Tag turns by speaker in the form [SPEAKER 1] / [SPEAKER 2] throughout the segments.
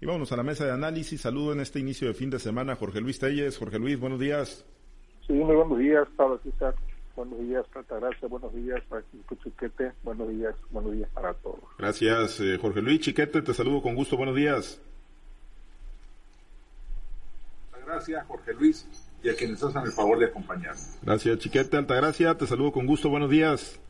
[SPEAKER 1] Y vámonos a la mesa de análisis. Saludo en este inicio de fin de semana Jorge Luis Telles. Jorge Luis, buenos días.
[SPEAKER 2] Sí, muy buenos días, Pablo César. Buenos días, Gracia. Buenos días, Francisco Chiquete. Buenos días, buenos días para todos.
[SPEAKER 1] Gracias, eh, Jorge Luis Chiquete. Te saludo con gusto. Buenos días.
[SPEAKER 3] Gracias, Jorge Luis, y a quienes hacen el favor de acompañarnos.
[SPEAKER 1] Gracias, Chiquete. Altagracia, te saludo con gusto. Buenos días.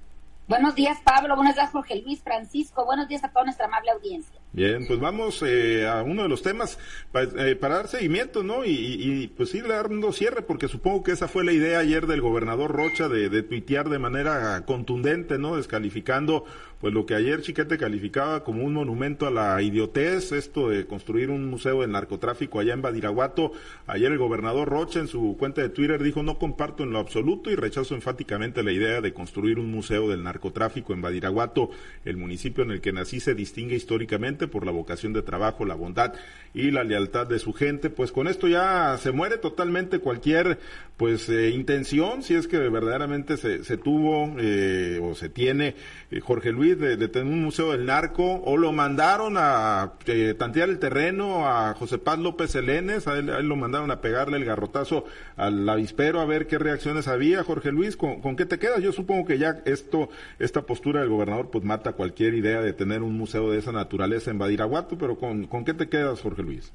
[SPEAKER 4] Buenos días, Pablo. Buenos días, Jorge Luis, Francisco. Buenos días a toda nuestra amable audiencia.
[SPEAKER 1] Bien, pues vamos eh, a uno de los temas eh, para dar seguimiento, ¿no? Y, pues ir dando cierre, porque supongo que esa fue la idea ayer del gobernador Rocha de, de tuitear de manera contundente, ¿no? Descalificando pues lo que ayer Chiquete calificaba como un monumento a la idiotez, esto de construir un museo del narcotráfico allá en Badiraguato. Ayer el gobernador Rocha en su cuenta de Twitter dijo no comparto en lo absoluto y rechazo enfáticamente la idea de construir un museo del narcotráfico en Badiraguato, el municipio en el que nací se distingue históricamente por la vocación de trabajo, la bondad y la lealtad de su gente. Pues con esto ya se muere totalmente cualquier pues eh, intención, si es que verdaderamente se, se tuvo eh, o se tiene eh, Jorge Luis de, tener un museo del narco, o lo mandaron a eh, tantear el terreno a José Paz López Elenes, a él, lo mandaron a pegarle el garrotazo al avispero a ver qué reacciones había. Jorge Luis, ¿con, qué te quedas? Yo supongo que ya esto, esta postura del gobernador, pues mata cualquier idea de tener un museo de esa naturaleza en Badiraguato, pero ¿con, con qué te quedas, Jorge Luis?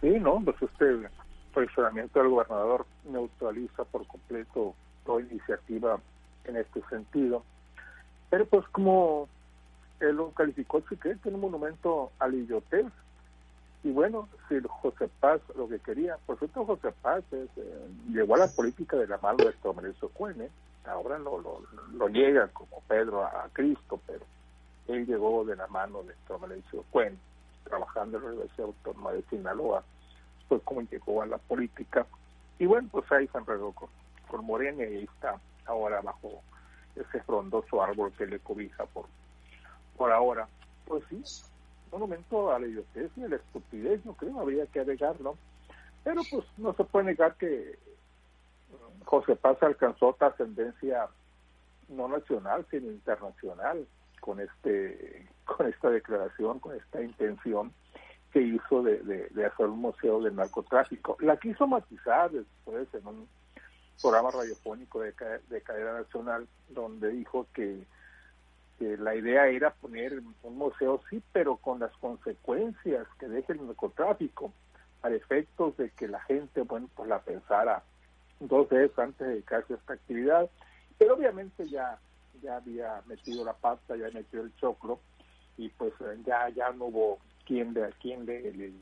[SPEAKER 2] Sí, no, pues este posicionamiento del gobernador neutraliza por completo toda iniciativa en este sentido pero pues como él lo calificó que es un monumento al idiotez. Y bueno, si José Paz lo que quería, por cierto José Paz eh, llegó a la política de la mano de Tomereso Cuen, ¿eh? ahora lo, lo, lo niega como Pedro a, Cristo, pero él llegó de la mano de Tomereso Cuen, trabajando en la Universidad Autónoma de Sinaloa, pues como llegó a la política. Y bueno, pues ahí se enredó con, con Morena y está ahora bajo ese frondoso árbol que le cobija por, por ahora. Pues sí, monumento a la idiotez y a la estupidez, yo creo, habría que agregarlo. Pero pues no se puede negar que mm, José Paz alcanzó trascendencia no nacional, sino internacional con este con esta declaración, con esta intención que hizo de, de, hacer un museo del narcotráfico. La quiso matizar después en un programa radiofónico de, de cadena nacional donde dijo que, la idea era poner un museo sí, pero con las consecuencias que deje el narcotráfico, para efectos de que la gente, bueno, pues la pensara dos veces antes de dedicarse a esta actividad, pero obviamente ya, ya había metido la pasta, ya había metido el choclo, y pues ya, ya no hubo quien de quien le, le,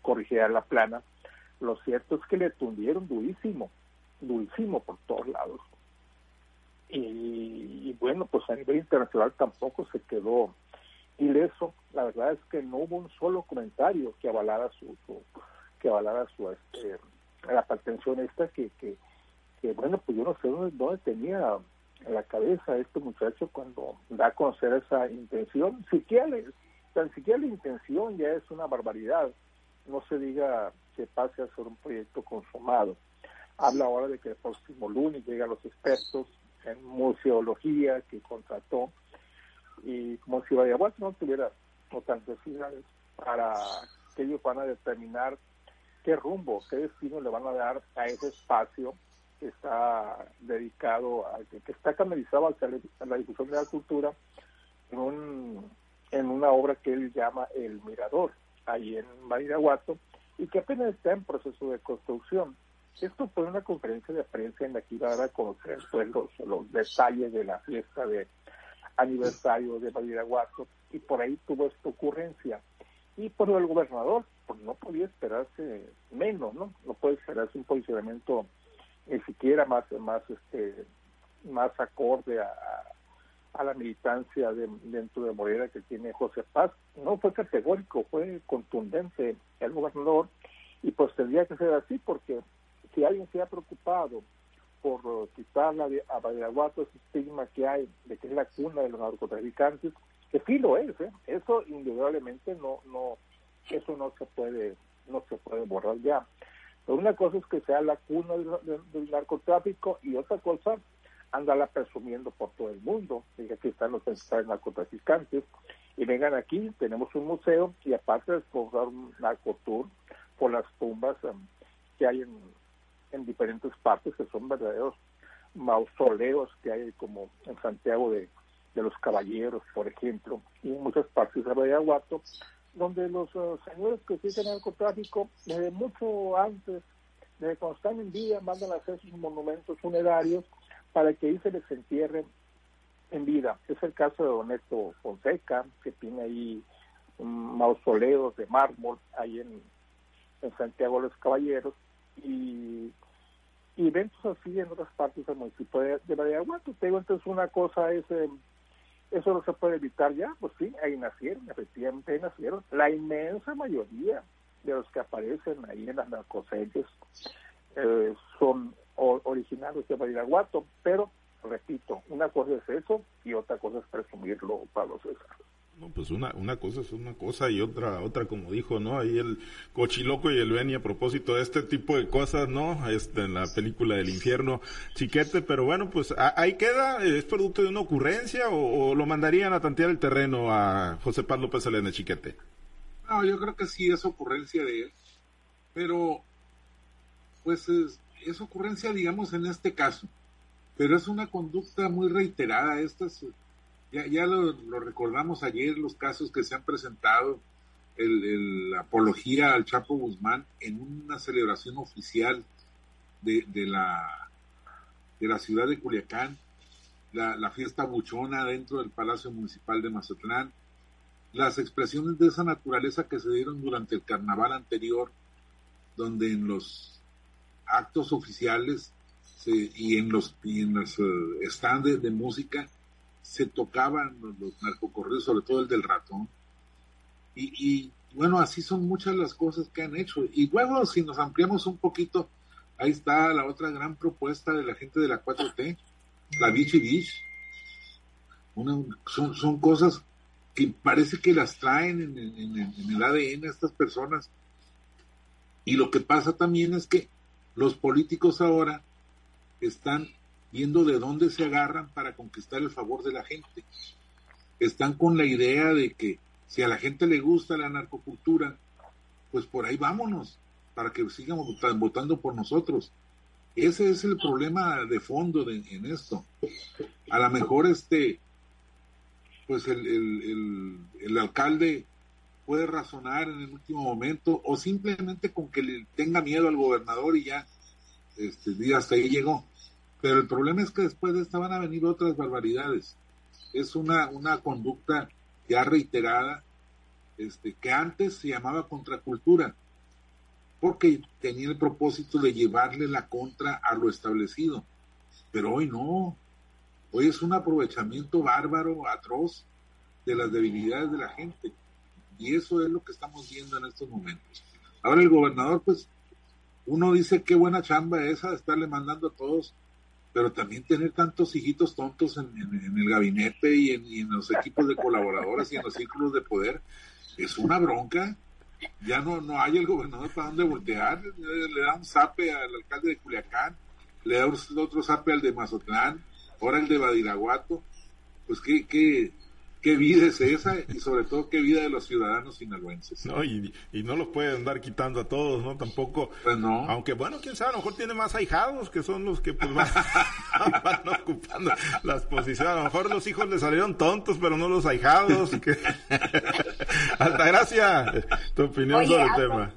[SPEAKER 2] corrigiera la plana. Lo cierto es que le tundieron durísimo, durísimo por todos lados. Y, bueno, pues a nivel internacional tampoco se quedó ileso. La verdad es que no hubo un solo comentario que avalara su, que avalara su este, la pretensión esta que, que, bueno, pues yo no sé dónde, tenía en la cabeza este muchacho cuando da a conocer esa intención. Siquiera tan siquiera la intención ya es una barbaridad. No se diga que pase a ser un proyecto consumado. Habla ahora de que el próximo lunes llegan los expertos en museología que contrató y como si vaya no tuviera tantas finales para que ellos van a determinar qué rumbo, qué destino le van a dar a ese espacio que está dedicado a que, está canalizado hacia la difusión de la cultura en un en una obra que él llama El Mirador, ahí en Mariraguato, y que apenas está en proceso de construcción. Esto fue una conferencia de prensa en la que iba a dar a conocer los, detalles de la fiesta de aniversario de Badiraguato y por ahí tuvo esta ocurrencia. Y por el gobernador, pues no podía esperarse menos, ¿no? No puede esperarse un posicionamiento ni siquiera más, más, este, más acorde a, a la militancia de, dentro de Morena que tiene José Paz. No fue categórico, fue contundente el gobernador y pues tendría que ser así porque si alguien se ha preocupado por quitarle a Badiraguato ese estigma que hay de que es la cuna de los narcotraficantes, que sí lo es, ¿eh? eso indudablemente no, no, eso no se puede, no se puede borrar ya. Pero una cosa es que sea la cuna del, narcotráfico y otra cosa, andarla presumiendo por todo el mundo, que aquí están los principales narcotraficantes, y vengan aquí, tenemos un museo y aparte de explorar un narcotour por las tumbas em, que hay en, en diferentes partes, que son verdaderos mausoleos que hay como en Santiago de, de los Caballeros, por ejemplo, y en muchas partes de Bayaguato, donde los uh, señores que el narcotráfico, desde mucho antes, desde cuando están en vida, mandan a hacer sus monumentos funerarios para que ahí se les entierren en vida. Es el caso de Don Neto Fonseca, que tiene ahí mausoleos de mármol ahí en, en Santiago de los Caballeros y, eventos así en otras partes del municipio de, de Badiraguato. Te digo, entonces una cosa es, eh, eso no se puede evitar ya, pues sí, ahí nacieron, efectivamente ahí nacieron. La inmensa mayoría de los que aparecen ahí en las narcoseries eh, son originarios de Badiraguato, pero repito, una cosa es eso y otra cosa es presumirlo, Pablo César.
[SPEAKER 1] No, pues una, una cosa es una cosa y otra, otra como dijo, ¿no? Ahí el cochiloco y el Beni a propósito de este tipo de cosas, ¿no? Este, en la película del infierno, chiquete, pero bueno, pues ahí queda, ¿es producto de una ocurrencia o, lo mandarían a tantear el terreno a José Pablo López Elena, chiquete?
[SPEAKER 3] No, yo creo que sí es ocurrencia de él, pero pues es, es ocurrencia, digamos, en este caso pero es una conducta muy reiterada. Estas, ya, ya lo, recordamos ayer, los casos que se han presentado, el, la apología al Chapo Guzmán en una celebración oficial de, de, la, de la ciudad de Culiacán, la, fiesta buchona dentro del Palacio Municipal de Mazatlán, las expresiones de esa naturaleza que se dieron durante el carnaval anterior, donde en los actos oficiales y en los, y en los uh, stands de, música se tocaban los, narcocorridos, sobre todo el del ratón. Y, y, bueno, así son muchas las cosas que han hecho. Y luego, si nos ampliamos un poquito, ahí está la otra gran propuesta de la gente de la 4T, la Vichy Beach. son, son cosas que parece que las traen en, en, en el ADN estas personas. Y lo que pasa también es que los políticos ahora están viendo de dónde se agarran para conquistar el favor de la gente. Están con la idea de que si a la gente le gusta la narcocultura, pues por ahí vámonos, para que sigan votando por nosotros. Ese es el problema de fondo de, en esto. A lo mejor este, pues el, el, el, alcalde puede razonar en el último momento o simplemente con que le tenga miedo al gobernador y ya, este, hasta ahí llegó. Pero el problema es que después de esta van a venir otras barbaridades. Es una, una conducta ya reiterada, este, que antes se llamaba contracultura, porque tenía el propósito de llevarle la contra a lo establecido. Pero hoy no. Hoy es un aprovechamiento bárbaro, atroz, de las debilidades de la gente. Y eso es lo que estamos viendo en estos momentos. Ahora el gobernador, pues, uno dice qué buena chamba esa de estarle mandando a todos pero también tener tantos hijitos tontos en, el gabinete y en, los equipos de colaboradores y en los círculos de poder es una bronca. Ya no, no hay el gobernador para dónde voltear. Le da un zape al alcalde de Culiacán, le da otro zape al de Mazatlán, ahora el de Badiraguato. Pues qué, qué, qué vida es esa y sobre todo qué vida de los ciudadanos sinaloenses.
[SPEAKER 1] No, y, y no los puede andar quitando a todos, ¿no? Tampoco.
[SPEAKER 3] Pues no.
[SPEAKER 1] Aunque bueno, quién sabe, a lo mejor tiene más ahijados que son los que pues van, ocupando las posiciones. A lo mejor los hijos le salieron tontos, pero no los ahijados. Que... Altagracia, tu opinión sobre el tema.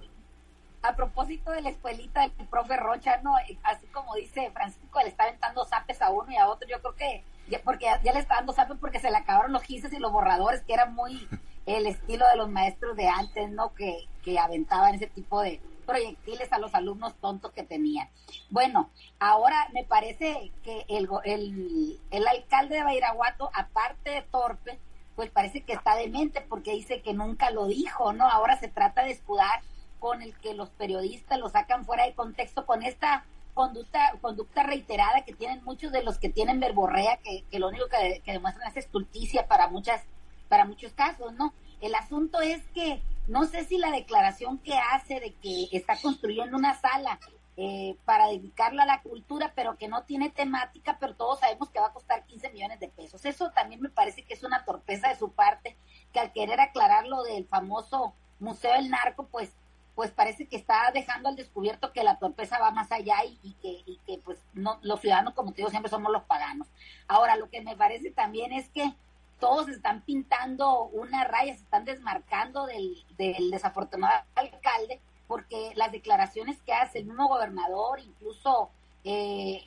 [SPEAKER 4] A propósito de la escuelita del profe Rocha, ¿no? Así como dice Francisco, le está aventando zapes a uno y a otro. Yo creo que porque ya, le está dando sapo porque se le acabaron los gises y los borradores, que era muy el estilo de los maestros de antes, ¿no? Que, que aventaban ese tipo de proyectiles a los alumnos tontos que tenían. Bueno, ahora me parece que el, el, el alcalde de Bairaguato, aparte de torpe, pues parece que está demente porque dice que nunca lo dijo, ¿no? Ahora se trata de escudar con el que los periodistas lo sacan fuera de contexto con esta conducta, conducta reiterada que tienen muchos de los que tienen verborrea, que, que lo único que, demuestran es estulticia para muchas, para muchos casos, ¿no? El asunto es que no sé si la declaración que hace de que está construyendo una sala eh, para dedicarlo a la cultura, pero que no tiene temática, pero todos sabemos que va a costar 15 millones de pesos. Eso también me parece que es una torpeza de su parte, que al querer aclarar lo del famoso Museo del Narco, pues pues parece que está dejando al descubierto que la torpeza va más allá y, que, que pues no los ciudadanos como te digo siempre somos los paganos. Ahora lo que me parece también es que todos están pintando una raya, se están desmarcando del, del desafortunado alcalde porque las declaraciones que hace el mismo gobernador, incluso eh,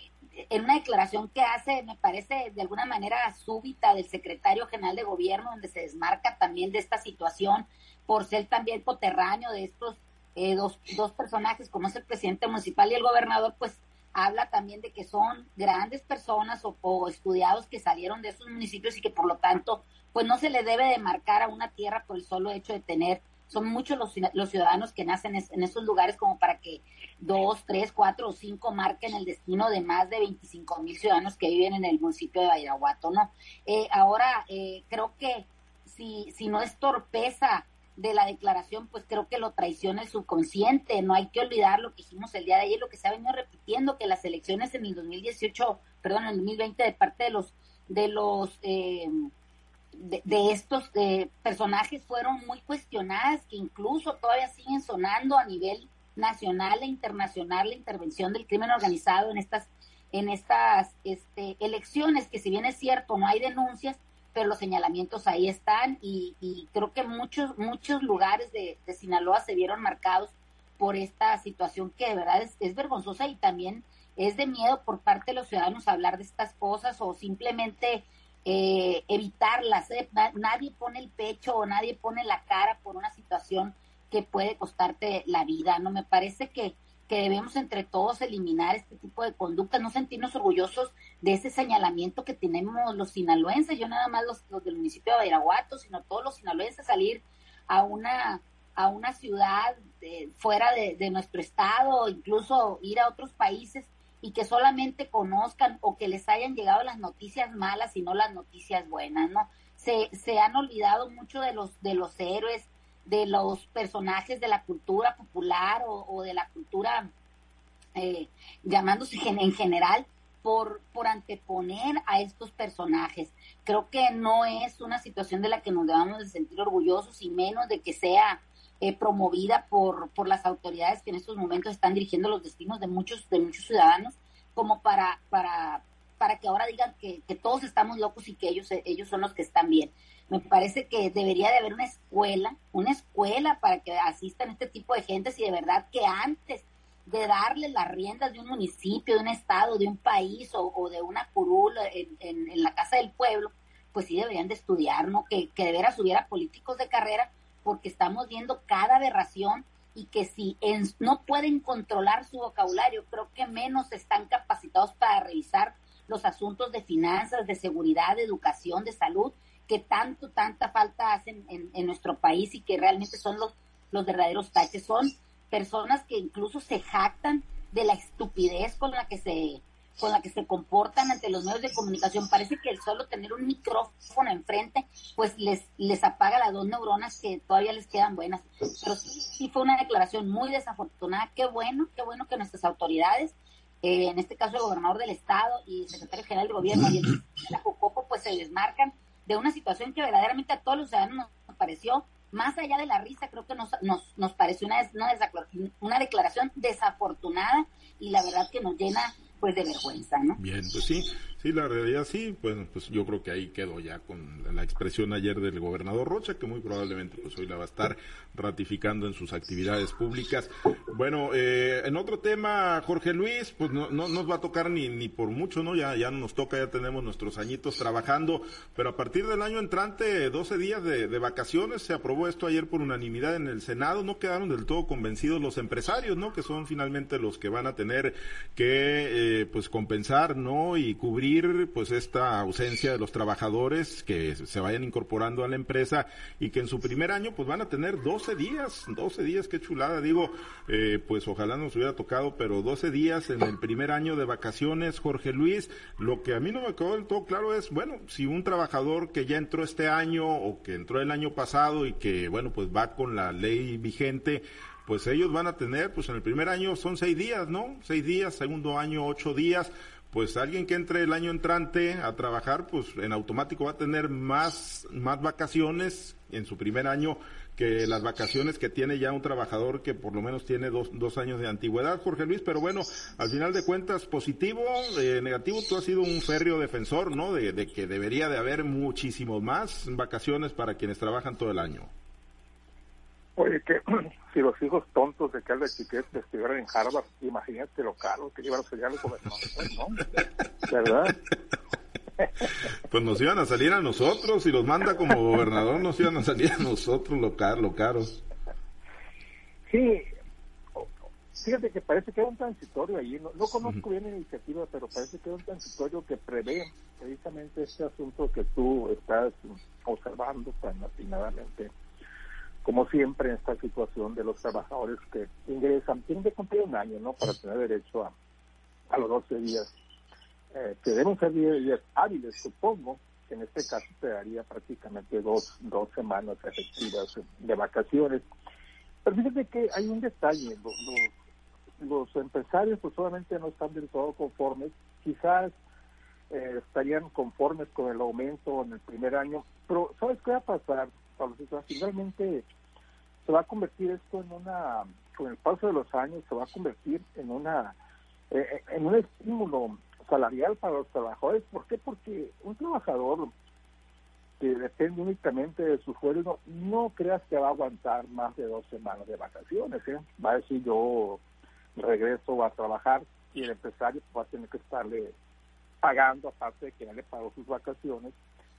[SPEAKER 4] en una declaración que hace, me parece de alguna manera súbita del secretario general de gobierno, donde se desmarca también de esta situación por ser también coterráneo de estos eh, dos, dos personajes, como es el presidente municipal y el gobernador, pues habla también de que son grandes personas o, estudiados que salieron de esos municipios y que por lo tanto, pues no se le debe de marcar a una tierra por el solo hecho de tener son muchos los, los ciudadanos que nacen en esos lugares como para que dos, tres, cuatro o cinco marquen el destino de más de 25 mil ciudadanos que viven en el municipio de Badiraguato, ¿no? Eh, ahora, eh, creo que si, si no es torpeza de la declaración, pues creo que lo traiciona el subconsciente. No hay que olvidar lo que dijimos el día de ayer, lo que se ha venido repitiendo, que las elecciones en el 2018, perdón, en el 2020 de parte de los de los eh, de, estos eh, personajes fueron muy cuestionadas, que incluso todavía siguen sonando a nivel nacional e internacional la intervención del crimen organizado en estas en estas este, elecciones, que si bien es cierto, no hay denuncias, pero los señalamientos ahí están y, creo que muchos, muchos lugares de, Sinaloa se vieron marcados por esta situación que de verdad es, es vergonzosa y también es de miedo por parte de los ciudadanos hablar de estas cosas o simplemente eh, evitarlas. ¿eh? Nadie pone el pecho o nadie pone la cara por una situación que puede costarte la vida. No me parece que, que debemos entre todos eliminar este tipo de conductas, no sentirnos orgullosos de ese señalamiento que tenemos los sinaloenses, yo nada más los, los del municipio de Badiraguato, sino todos los sinaloenses salir a una a una ciudad fuera de, nuestro estado, incluso ir a otros países y que solamente conozcan o que les hayan llegado las noticias malas y no las noticias buenas, ¿no? Se, se han olvidado mucho de los, de los héroes, de los personajes de la cultura popular o, de la cultura eh, llamándose en general por, por anteponer a estos personajes. Creo que no es una situación de la que nos debamos de sentir orgullosos y menos de que sea eh, promovida por, por las autoridades que en estos momentos están dirigiendo los destinos de muchos, de muchos ciudadanos, como para, para, para que ahora digan que, todos estamos locos y que ellos, ellos son los que están bien. Me parece que debería de haber una escuela, una escuela para que asistan este tipo de gente y de verdad que antes de darle las riendas de un municipio, de un estado, de un país o, de una curul en, en, la casa del pueblo, pues sí deberían de estudiar, ¿no? Que, que de veras hubiera políticos de carrera porque estamos viendo cada aberración y que si no pueden controlar su vocabulario, creo que menos están capacitados para revisar los asuntos de finanzas, de seguridad, de educación, de salud, que tanto, tanta falta hacen en, nuestro país y que realmente son los, los verdaderos taches. Son personas que incluso se jactan de la estupidez con la que se con la que se comportan ante los medios de comunicación. Parece que el solo tener un micrófono enfrente, pues les, les apaga las dos neuronas que todavía les quedan buenas. Pero sí, fue una declaración muy desafortunada. Qué bueno, qué bueno que nuestras autoridades, eh, en este caso el gobernador del estado y el secretario general del gobierno y el la pues se desmarcan de una situación que verdaderamente a todos los ciudadanos nos pareció más allá de la risa, creo que nos, nos, nos pareció una, una, una declaración desafortunada y la verdad que nos llena pues de vergüenza, ¿no?
[SPEAKER 1] Bien, pues sí, sí, la realidad sí, pues, pues yo creo que ahí quedó ya con la expresión ayer del gobernador Rocha, que muy probablemente pues hoy la va a estar ratificando en sus actividades públicas. Bueno, eh, en otro tema, Jorge Luis, pues no, no nos va a tocar ni, ni por mucho, ¿no? Ya, ya nos toca, ya tenemos nuestros añitos trabajando, pero a partir del año entrante, 12 días de, de vacaciones, se aprobó esto ayer por unanimidad en el Senado, no quedaron del todo convencidos los empresarios, ¿no? Que son finalmente los que van a tener que... Eh, pues compensar, ¿no? Y cubrir pues esta ausencia de los trabajadores que se vayan incorporando a la empresa y que en su primer año pues van a tener 12 días, 12 días, qué chulada, digo, eh, pues ojalá nos hubiera tocado, pero 12 días en el primer año de vacaciones, Jorge Luis, lo que a mí no me quedó del todo claro es, bueno, si un trabajador que ya entró este año o que entró el año pasado y que, bueno, pues va con la ley vigente, pues ellos van a tener, pues en el primer año son seis días, ¿no? Seis días, segundo año ocho días, pues alguien que entre el año entrante a trabajar, pues en automático va a tener más, más vacaciones en su primer año que las vacaciones que tiene ya un trabajador que por lo menos tiene dos, dos años de antigüedad, Jorge Luis, pero bueno, al final de cuentas, positivo, eh, negativo, tú has sido un férreo defensor, ¿no? De, de que debería de haber muchísimo más vacaciones para quienes trabajan todo el año.
[SPEAKER 2] Oye, que si los hijos tontos de Calvin Chiquete estuvieran en Harvard, imagínate lo caro que iban a salir los gobernadores, ¿no? ¿Verdad?
[SPEAKER 1] Pues nos iban a salir a nosotros, si los manda como gobernador, nos iban a salir a nosotros lo, caro, lo caros.
[SPEAKER 2] Sí, fíjate que parece que hay un transitorio ahí, no, no conozco bien la iniciativa, pero parece que hay un transitorio que prevé precisamente este asunto que tú estás observando tan atinadamente como siempre en esta situación de los trabajadores que ingresan, tienen que cumplir un año, ¿no? Para tener derecho a, a los 12 días, eh, que deben ser 10 días hábiles, supongo, que en este caso te daría prácticamente dos, dos semanas efectivas de vacaciones. Pero fíjate que hay un detalle, los, empresarios pues solamente no están del todo conformes, quizás eh, estarían conformes con el aumento en el primer año, pero ¿sabes qué va a pasar? Finalmente se va a convertir esto en una, con el paso de los años, se va a convertir en una, eh, en un estímulo salarial para los trabajadores. ¿Por qué? Porque un trabajador que depende únicamente de su sueldo, no creas que va a aguantar más de dos semanas de vacaciones. ¿eh? Va a decir yo regreso a trabajar y el empresario va a tener que estarle pagando, aparte de que ya le pagó sus vacaciones,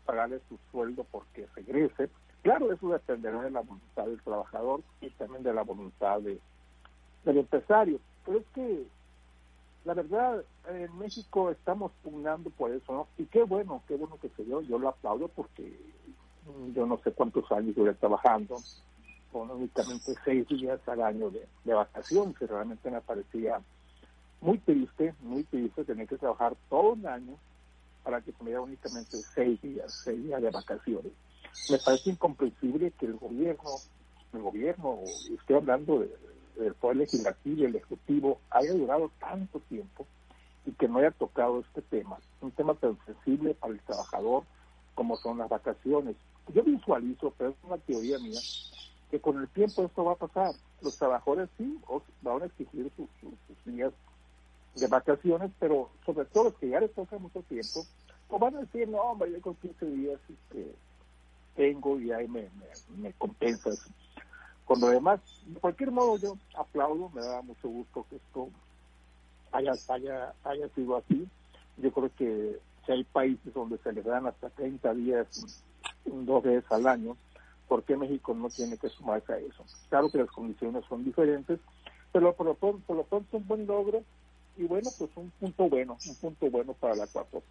[SPEAKER 2] pagarle su sueldo porque regrese. Claro, eso dependerá de la voluntad del trabajador y también de la voluntad de, del empresario. Pero es que, la verdad, en México estamos pugnando por eso, ¿no? Y qué bueno, qué bueno que se dio. Yo lo aplaudo porque yo no sé cuántos años voy trabajando con únicamente seis días al año de, de vacaciones, que realmente me parecía muy triste, muy triste tener que trabajar todo un año para que tuviera únicamente seis días, seis días de vacaciones me parece incomprensible que el gobierno, el gobierno, estoy hablando del poder legislativo y el ejecutivo, haya durado tanto tiempo y que no haya tocado este tema, un tema tan sensible para el trabajador como son las vacaciones. Yo visualizo, pero es una teoría mía, que con el tiempo esto va a pasar. Los trabajadores sí van a exigir sus, días de vacaciones, pero sobre todo los que ya les toca mucho tiempo, pues van a decir, no, hombre, yo con 15 días este, tengo y ahí me, me, compensas con lo demás. De cualquier modo, yo aplaudo, me da mucho gusto que esto haya, haya, haya sido así. Yo creo que si hay países donde se les dan hasta 30 días, dos veces al año, ¿por qué México no tiene que sumarse a eso? Claro que las condiciones son diferentes, pero por lo pronto, por lo pronto un buen logro y bueno, pues un punto bueno, un punto bueno para la 4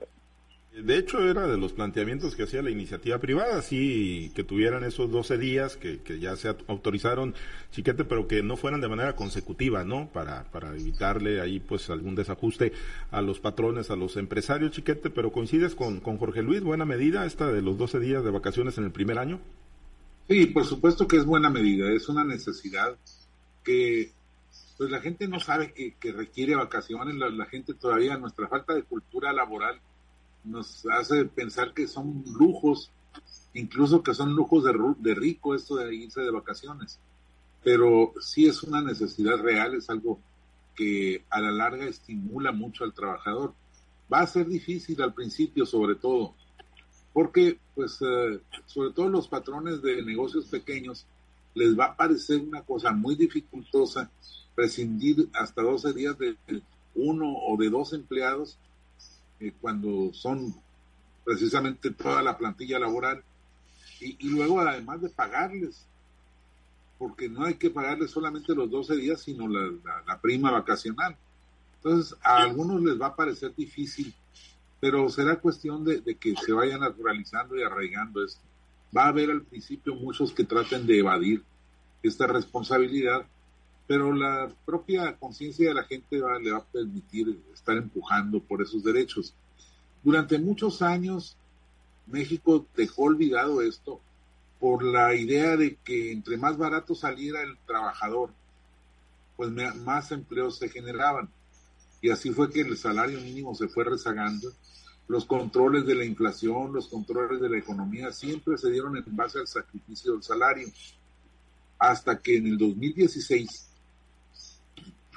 [SPEAKER 1] de hecho, era de los planteamientos que hacía la iniciativa privada, sí, que tuvieran esos 12 días que, que ya se autorizaron, chiquete, pero que no fueran de manera consecutiva, ¿no? Para, para evitarle ahí, pues, algún desajuste a los patrones, a los empresarios, chiquete, pero coincides con, con Jorge Luis, buena medida esta de los 12 días de vacaciones en el primer año.
[SPEAKER 3] Sí, por supuesto que es buena medida, es una necesidad que pues la gente no sabe que, requiere vacaciones, la, la gente todavía, nuestra falta de cultura laboral nos hace pensar que son lujos, incluso que son lujos de, de rico esto de irse de vacaciones. Pero sí es una necesidad real, es algo que a la larga estimula mucho al trabajador. Va a ser difícil al principio, sobre todo, porque, pues, eh, sobre todo los patrones de negocios pequeños, les va a parecer una cosa muy dificultosa prescindir hasta 12 días de uno o de dos empleados eh, cuando son precisamente toda la plantilla laboral y, luego además de pagarles porque no hay que pagarles solamente los 12 días sino la, prima vacacional. Entonces a algunos les va a parecer difícil pero será cuestión de, de que se vaya naturalizando y arraigando esto. Va a haber al principio muchos que traten de evadir esta responsabilidad pero la propia conciencia de la gente le va a permitir estar empujando por esos derechos. Durante muchos años México dejó olvidado esto por la idea de que entre más barato saliera el trabajador pues más empleos se generaban. Y así fue que el salario mínimo se fue rezagando. Los controles de la inflación, los controles de la economía siempre se dieron en base al sacrificio del salario. Hasta que en el 2016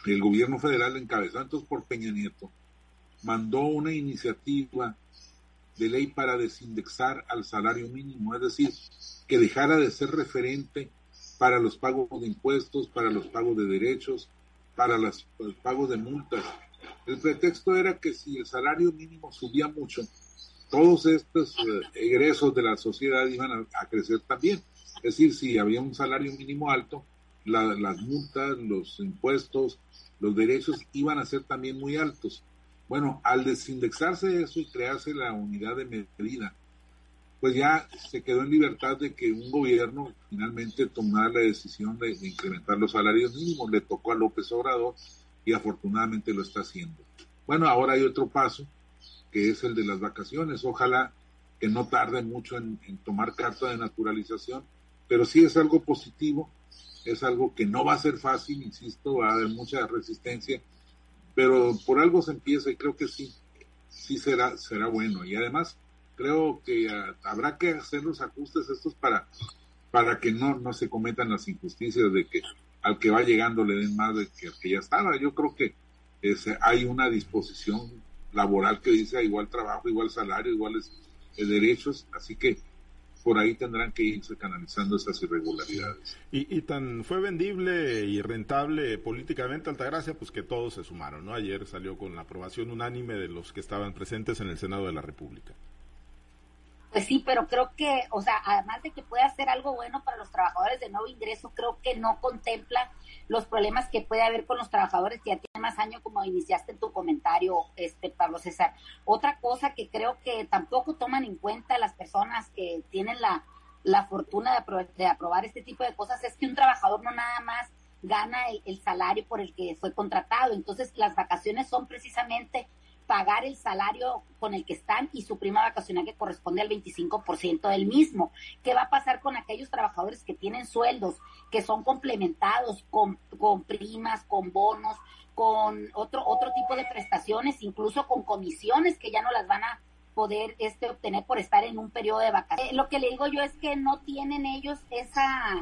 [SPEAKER 3] el gobierno federal encabezado entonces por Peña Nieto mandó una iniciativa de ley para desindexar al salario mínimo, es decir, que dejara de ser referente para los pagos de impuestos, para los pagos de derechos, para los, pagos de multas. El pretexto era que si el salario mínimo subía mucho, todos estos eh, egresos de la sociedad iban a, crecer también. Es decir, si había un salario mínimo alto, las multas, los impuestos, los derechos iban a ser también muy altos. Bueno, al desindexarse eso y crearse la unidad de medida, pues ya se quedó en libertad de que un gobierno finalmente tomara la decisión de, incrementar los salarios mínimos. Le tocó a López Obrador y afortunadamente lo está haciendo. Bueno, ahora hay otro paso, que es el de las vacaciones. Ojalá que no tarde mucho en, en tomar carta de naturalización, pero sí es algo positivo, es algo que no va a ser fácil, insisto, va a haber mucha resistencia, pero por algo se empieza y creo que sí, sí será, será bueno. Y además, creo que ah, habrá que hacer los ajustes estos para, para que no, no se cometan las injusticias de que al que va llegando le den más de que al que ya estaba. Yo creo que hay una disposición laboral que dice igual trabajo, igual salario, iguales eh, derechos, así que por ahí tendrán que irse canalizando esas irregularidades.
[SPEAKER 1] Y, y, tan fue vendible y rentable políticamente Altagracia, pues que todos se sumaron, ¿no? Ayer salió con la aprobación unánime de los que estaban presentes en el Senado de la República.
[SPEAKER 4] Pues sí, pero creo que, o sea, además de que puede hacer algo bueno para los trabajadores de nuevo ingreso, creo que no contempla los problemas que puede haber con los trabajadores que ya tienen más años, como iniciaste en tu comentario, este Pablo César. Otra cosa que creo que tampoco toman en cuenta las personas que tienen la, la fortuna de, de aprobar este tipo de cosas es que un trabajador no nada más gana el salario por el que fue contratado. Entonces, las vacaciones son precisamente pagar el salario con el que están y su prima vacacional que corresponde al 25% del mismo. ¿Qué va a pasar con aquellos trabajadores que tienen sueldos que son complementados con, con primas, con bonos, con otro, otro tipo de prestaciones, incluso con comisiones que ya no las van a poder este obtener por estar en un periodo de vacaciones. Eh, lo que le digo yo es que no tienen ellos esa,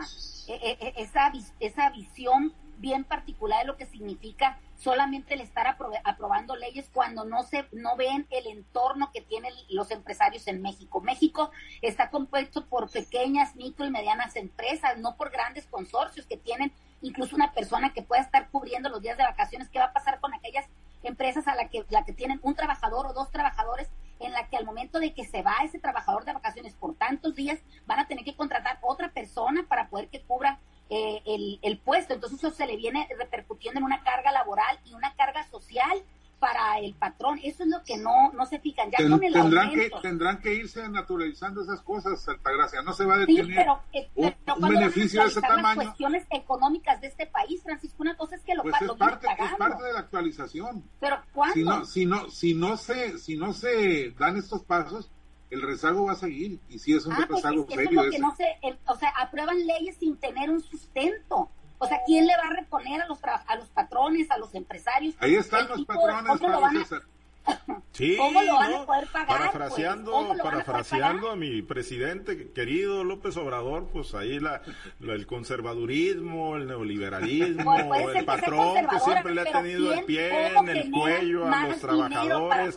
[SPEAKER 4] e, e, e, esa, esa visión bien particular de lo que significa solamente el estar aprobando leyes cuando no se no ven el entorno que tienen los empresarios en México. México está compuesto por pequeñas, micro y medianas empresas, no por grandes consorcios que tienen incluso una persona que pueda estar cubriendo los días de vacaciones. ¿Qué va a pasar con aquellas empresas a la que la que tienen un trabajador o dos trabajadores en la que al momento de que se va ese trabajador de vacaciones por tantos días van a tener que contratar otra persona para poder que cubra eh, el, el puesto. Entonces eso se le viene repercutiendo en una carga laboral y una carga social para el patrón. Eso es lo que no, no se fijan. Ya con el
[SPEAKER 3] tendrán, que, tendrán que irse naturalizando esas cosas, Altagracia. No se va a detener pero, eh, un, beneficio de ese tamaño.
[SPEAKER 4] Las cuestiones económicas de este país, Francisco, una cosa es que lo,
[SPEAKER 3] pues es, parte, es parte de la actualización.
[SPEAKER 4] Pero ¿cuándo?
[SPEAKER 3] Si no, si no, si no se, si no se dan estos pasos, el rezago va a seguir y si es un ah, pues rezago serio.
[SPEAKER 4] Es que no se, o sea, aprueban leyes sin tener un sustento. O sea, ¿quién le va a reponer a los a los patrones, a los empresarios?
[SPEAKER 3] Ahí están los patrones, César.
[SPEAKER 1] Sí, ¿Cómo lo van a poder pagar? Parafraseando, pues? parafraseando a, mi presidente querido López Obrador, pues ahí la, el conservadurismo, el neoliberalismo, el patrón que siempre le ha tenido el pie en el cuello a los trabajadores,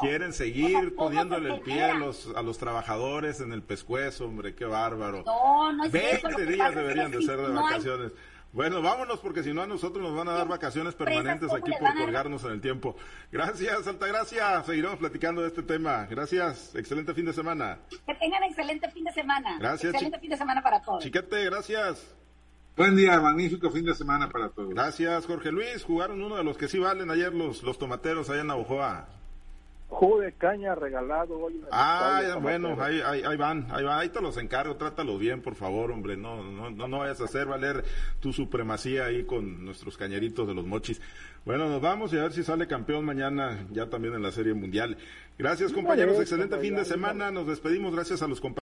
[SPEAKER 1] quieren seguir poniéndole el pie a los, a los trabajadores en el pescuezo, hombre, qué bárbaro.
[SPEAKER 4] No, no es
[SPEAKER 1] 20 días deberían de ser de vacaciones. Bueno, vámonos porque si no a nosotros nos van a dar vacaciones permanentes aquí por colgarnos en el tiempo. Gracias, Altagracia. Seguiremos platicando de este tema. Gracias. Excelente fin de semana.
[SPEAKER 4] Que tengan excelente fin de semana.
[SPEAKER 1] Gracias.
[SPEAKER 4] Excelente fin de semana para todos.
[SPEAKER 1] Chiquete, gracias.
[SPEAKER 3] Buen día, magnífico fin de semana para todos.
[SPEAKER 1] Gracias, Jorge Luis. Jugaron uno de los que sí valen ayer los, los tomateros allá en Navajoa
[SPEAKER 2] jugo de caña regalado hoy.
[SPEAKER 1] ah, bueno, ahí, ahí, van, ahí van, ahí te los encargo, trátalos bien, por favor, hombre, no, no, no, no vayas a hacer valer tu supremacía ahí con nuestros cañeritos de los mochis. Bueno, nos vamos y a ver si sale campeón mañana, ya también en la Serie Mundial. Gracias, compañeros, excelente fin de semana, nos despedimos, gracias a los compañeros.